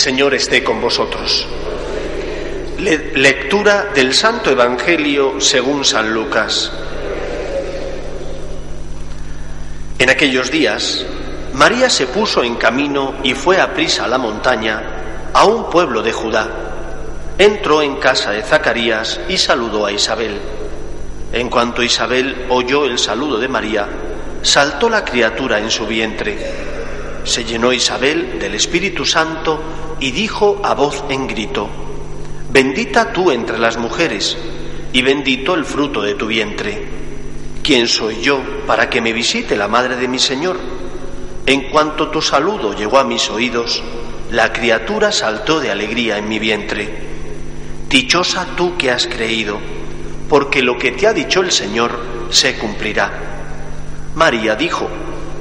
Señor esté con vosotros. Le- lectura del Santo Evangelio según San Lucas. En aquellos días, María se puso en camino y fue a prisa a la montaña, a un pueblo de Judá. Entró en casa de Zacarías y saludó a Isabel. En cuanto Isabel oyó el saludo de María, saltó la criatura en su vientre. Se llenó Isabel del Espíritu Santo y dijo a voz en grito, Bendita tú entre las mujeres, y bendito el fruto de tu vientre. ¿Quién soy yo para que me visite la madre de mi Señor? En cuanto tu saludo llegó a mis oídos, la criatura saltó de alegría en mi vientre. Dichosa tú que has creído, porque lo que te ha dicho el Señor se cumplirá. María dijo,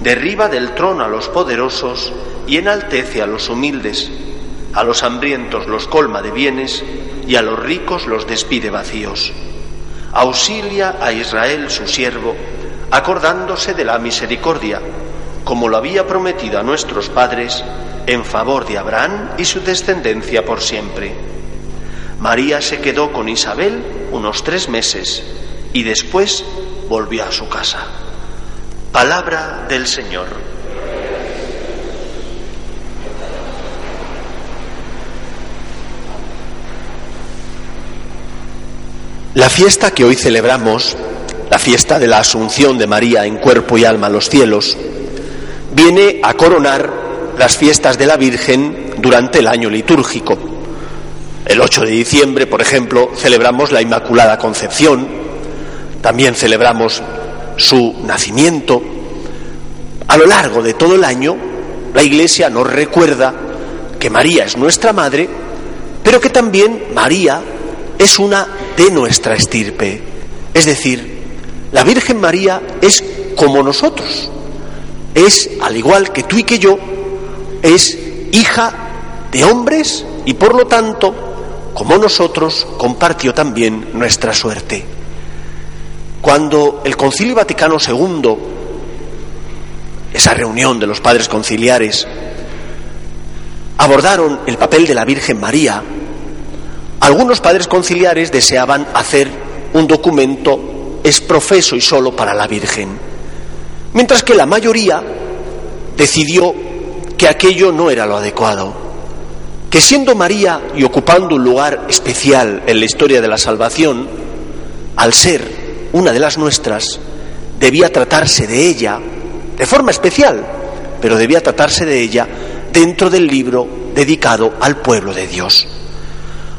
derriba del trono a los poderosos y enaltece a los humildes. A los hambrientos los colma de bienes y a los ricos los despide vacíos. Auxilia a Israel su siervo, acordándose de la misericordia, como lo había prometido a nuestros padres, en favor de Abraham y su descendencia por siempre. María se quedó con Isabel unos tres meses y después volvió a su casa. Palabra del Señor. La fiesta que hoy celebramos, la fiesta de la Asunción de María en cuerpo y alma a los cielos, viene a coronar las fiestas de la Virgen durante el año litúrgico. El 8 de diciembre, por ejemplo, celebramos la Inmaculada Concepción, también celebramos su nacimiento. A lo largo de todo el año, la Iglesia nos recuerda que María es nuestra madre, pero que también María es una de nuestra estirpe. Es decir, la Virgen María es como nosotros. Es, al igual que tú y que yo, es hija de hombres y por lo tanto, como nosotros, compartió también nuestra suerte. Cuando el Concilio Vaticano II, esa reunión de los padres conciliares, abordaron el papel de la Virgen María, algunos padres conciliares deseaban hacer un documento exprofeso y solo para la Virgen, mientras que la mayoría decidió que aquello no era lo adecuado, que siendo María y ocupando un lugar especial en la historia de la salvación, al ser una de las nuestras, debía tratarse de ella de forma especial, pero debía tratarse de ella dentro del libro dedicado al pueblo de Dios.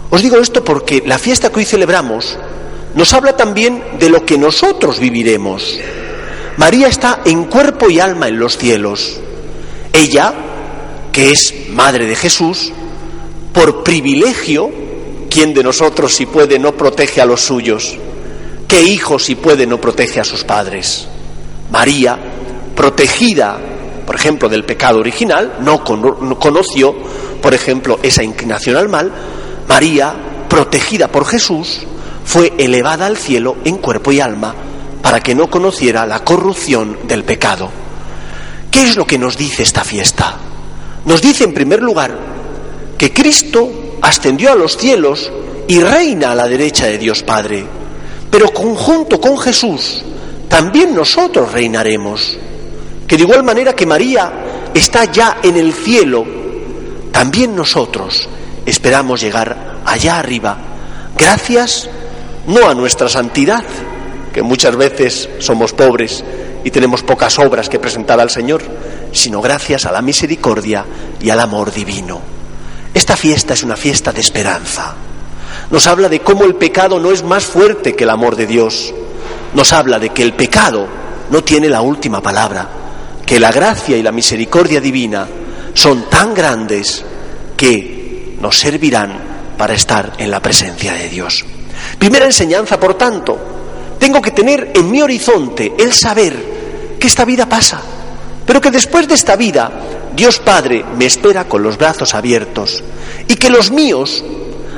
Os digo esto porque la fiesta que hoy celebramos nos habla también de lo que nosotros viviremos. María está en cuerpo y alma en los cielos. Ella, que es madre de Jesús, por privilegio, ¿quién de nosotros si puede no protege a los suyos? ¿Qué hijo si puede no protege a sus padres? María, protegida, por ejemplo, del pecado original, no, conoció, por ejemplo, esa inclinación al mal, María, protegida por Jesús, fue elevada al cielo en cuerpo y alma para que no conociera la corrupción del pecado. ¿Qué es lo que nos dice esta fiesta? Nos dice, en primer lugar, que Cristo ascendió a los cielos y reina a la derecha de Dios Padre, pero conjunto con Jesús también nosotros reinaremos. Que de igual manera que María está ya en el cielo, también nosotros esperamos llegar allá arriba, gracias no a nuestra santidad, que muchas veces somos pobres y tenemos pocas obras que presentar al Señor, sino gracias a la misericordia y al amor divino. Esta fiesta es una fiesta de esperanza. Nos habla de cómo el pecado no es más fuerte que el amor de Dios. Nos habla de que el pecado no tiene la última palabra, que la gracia y la misericordia divina son tan grandes que nos servirán para estar en la presencia de Dios. Primera enseñanza, por tanto, tengo que tener en mi horizonte el saber que esta vida pasa, pero que después de esta vida Dios Padre me espera con los brazos abiertos y que los míos,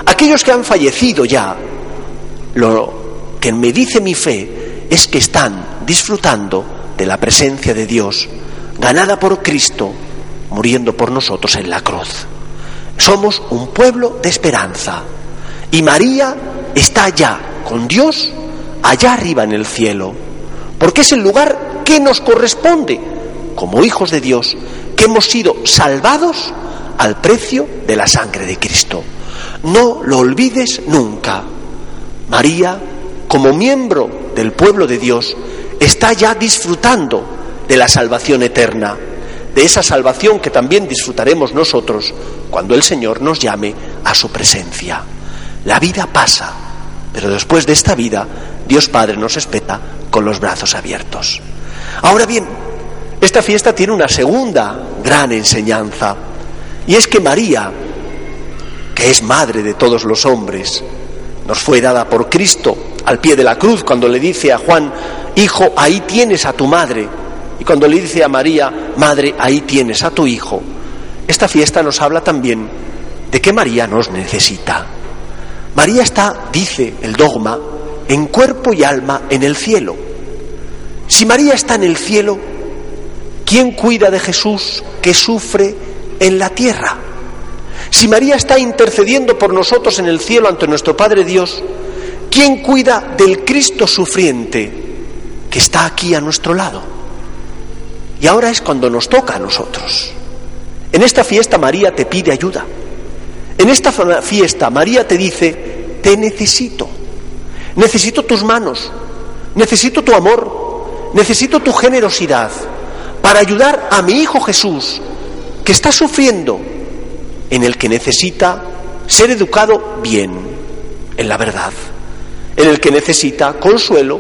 aquellos que han fallecido ya, lo que me dice mi fe es que están disfrutando de la presencia de Dios, ganada por Cristo, muriendo por nosotros en la cruz. Somos un pueblo de esperanza y María está allá con Dios, allá arriba en el cielo, porque es el lugar que nos corresponde como hijos de Dios, que hemos sido salvados al precio de la sangre de Cristo. No lo olvides nunca. María, como miembro del pueblo de Dios, está ya disfrutando de la salvación eterna, de esa salvación que también disfrutaremos nosotros cuando el Señor nos llame a su presencia. La vida pasa, pero después de esta vida, Dios Padre nos espera con los brazos abiertos. Ahora bien, esta fiesta tiene una segunda gran enseñanza, y es que María, que es madre de todos los hombres, nos fue dada por Cristo al pie de la cruz cuando le dice a Juan, Hijo, ahí tienes a tu madre, y cuando le dice a María, Madre, ahí tienes a tu hijo. Esta fiesta nos habla también de que María nos necesita. María está, dice el dogma, en cuerpo y alma en el cielo. Si María está en el cielo, ¿quién cuida de Jesús que sufre en la tierra? Si María está intercediendo por nosotros en el cielo ante nuestro Padre Dios, ¿quién cuida del Cristo sufriente que está aquí a nuestro lado? Y ahora es cuando nos toca a nosotros. En esta fiesta María te pide ayuda. En esta fiesta María te dice, te necesito. Necesito tus manos, necesito tu amor, necesito tu generosidad para ayudar a mi Hijo Jesús, que está sufriendo, en el que necesita ser educado bien, en la verdad, en el que necesita consuelo,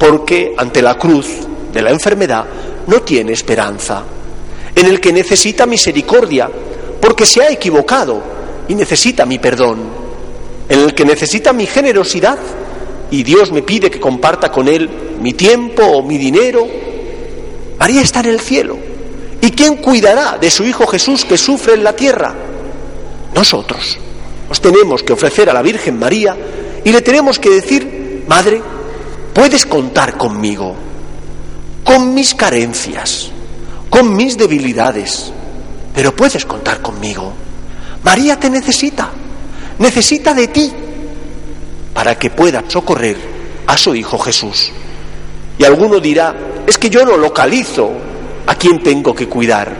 porque ante la cruz de la enfermedad no tiene esperanza, en el que necesita misericordia, porque se ha equivocado y necesita mi perdón, en el que necesita mi generosidad y Dios me pide que comparta con él mi tiempo o mi dinero. María está en el cielo. ¿Y quién cuidará de su Hijo Jesús que sufre en la tierra? Nosotros. Nos tenemos que ofrecer a la Virgen María y le tenemos que decir, Madre, puedes contar conmigo con mis carencias, con mis debilidades, pero puedes contar conmigo. María te necesita, necesita de ti para que pueda socorrer a su Hijo Jesús. Y alguno dirá, es que yo no localizo a quién tengo que cuidar.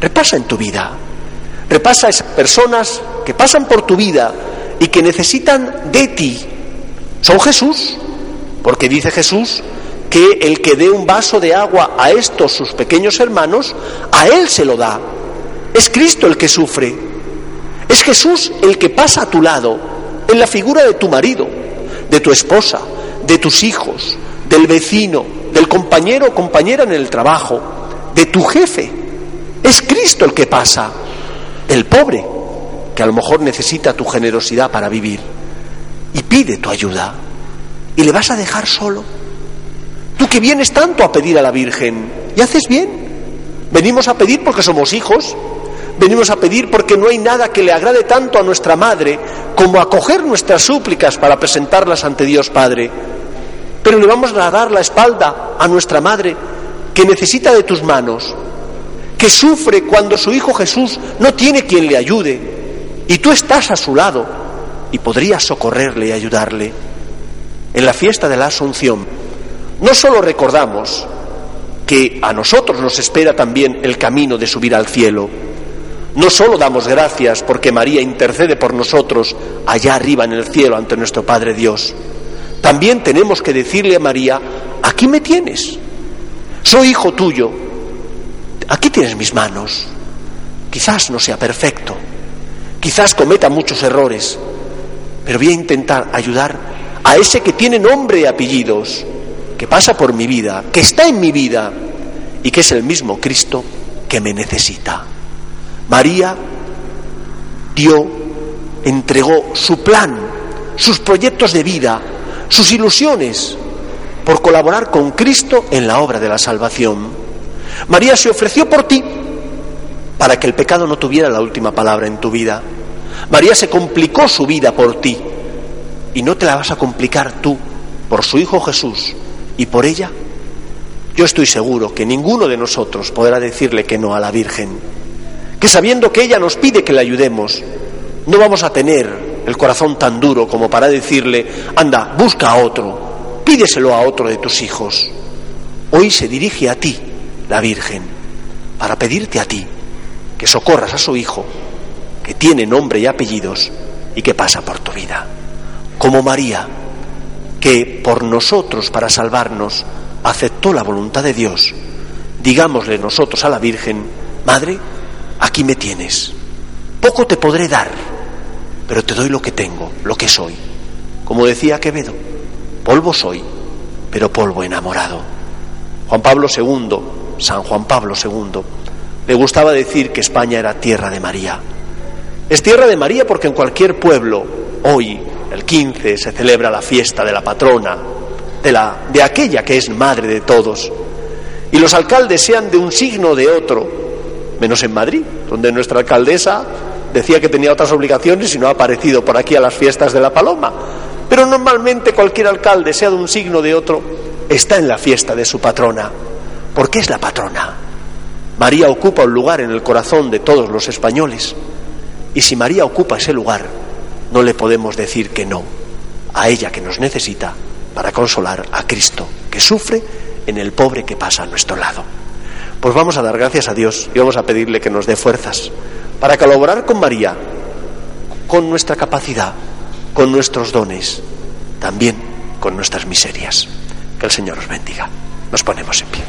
Repasa en tu vida, repasa a esas personas que pasan por tu vida y que necesitan de ti. Son Jesús, porque dice Jesús, que el que dé un vaso de agua a estos sus pequeños hermanos, a él se lo da. Es Cristo el que sufre. Es Jesús el que pasa a tu lado, en la figura de tu marido, de tu esposa, de tus hijos, del vecino, del compañero o compañera en el trabajo, de tu jefe. Es Cristo el que pasa, el pobre, que a lo mejor necesita tu generosidad para vivir, y pide tu ayuda. ¿Y le vas a dejar solo? Tú que vienes tanto a pedir a la Virgen, y haces bien. Venimos a pedir porque somos hijos, venimos a pedir porque no hay nada que le agrade tanto a nuestra Madre como acoger nuestras súplicas para presentarlas ante Dios Padre. Pero le vamos a dar la espalda a nuestra Madre que necesita de tus manos, que sufre cuando su Hijo Jesús no tiene quien le ayude y tú estás a su lado y podrías socorrerle y ayudarle. En la fiesta de la Asunción, no solo recordamos que a nosotros nos espera también el camino de subir al cielo, no solo damos gracias porque María intercede por nosotros allá arriba en el cielo ante nuestro Padre Dios, también tenemos que decirle a María, aquí me tienes, soy hijo tuyo, aquí tienes mis manos, quizás no sea perfecto, quizás cometa muchos errores, pero voy a intentar ayudar a ese que tiene nombre y apellidos, que pasa por mi vida, que está en mi vida y que es el mismo Cristo que me necesita. María dio, entregó su plan, sus proyectos de vida, sus ilusiones por colaborar con Cristo en la obra de la salvación. María se ofreció por ti para que el pecado no tuviera la última palabra en tu vida. María se complicó su vida por ti y no te la vas a complicar tú por su Hijo Jesús y por ella. Yo estoy seguro que ninguno de nosotros podrá decirle que no a la Virgen, que sabiendo que ella nos pide que le ayudemos, no vamos a tener el corazón tan duro como para decirle, anda, busca a otro, pídeselo a otro de tus hijos. Hoy se dirige a ti, la Virgen, para pedirte a ti que socorras a su Hijo, que tiene nombre y apellidos y que pasa por tu vida. Como María, que por nosotros, para salvarnos, aceptó la voluntad de Dios, digámosle nosotros a la Virgen, Madre, aquí me tienes. Poco te podré dar, pero te doy lo que tengo, lo que soy. Como decía Quevedo, polvo soy, pero polvo enamorado. Juan Pablo II, San Juan Pablo II, le gustaba decir que España era tierra de María. Es tierra de María porque en cualquier pueblo, hoy, el 15, se celebra la fiesta de la patrona, de, la, de aquella que es madre de todos. Y los alcaldes sean de un signo o de otro, menos en Madrid, donde nuestra alcaldesa decía que tenía otras obligaciones y no ha aparecido por aquí a las fiestas de la Paloma. Pero normalmente cualquier alcalde, sea de un signo o de otro, está en la fiesta de su patrona. ¿Por qué es la patrona? María ocupa un lugar en el corazón de todos los españoles. Y si María ocupa ese lugar, no le podemos decir que no a ella que nos necesita para consolar a Cristo, que sufre en el pobre que pasa a nuestro lado. Pues vamos a dar gracias a Dios y vamos a pedirle que nos dé fuerzas para colaborar con María, con nuestra capacidad, con nuestros dones, también con nuestras miserias. Que el Señor os bendiga. Nos ponemos en pie.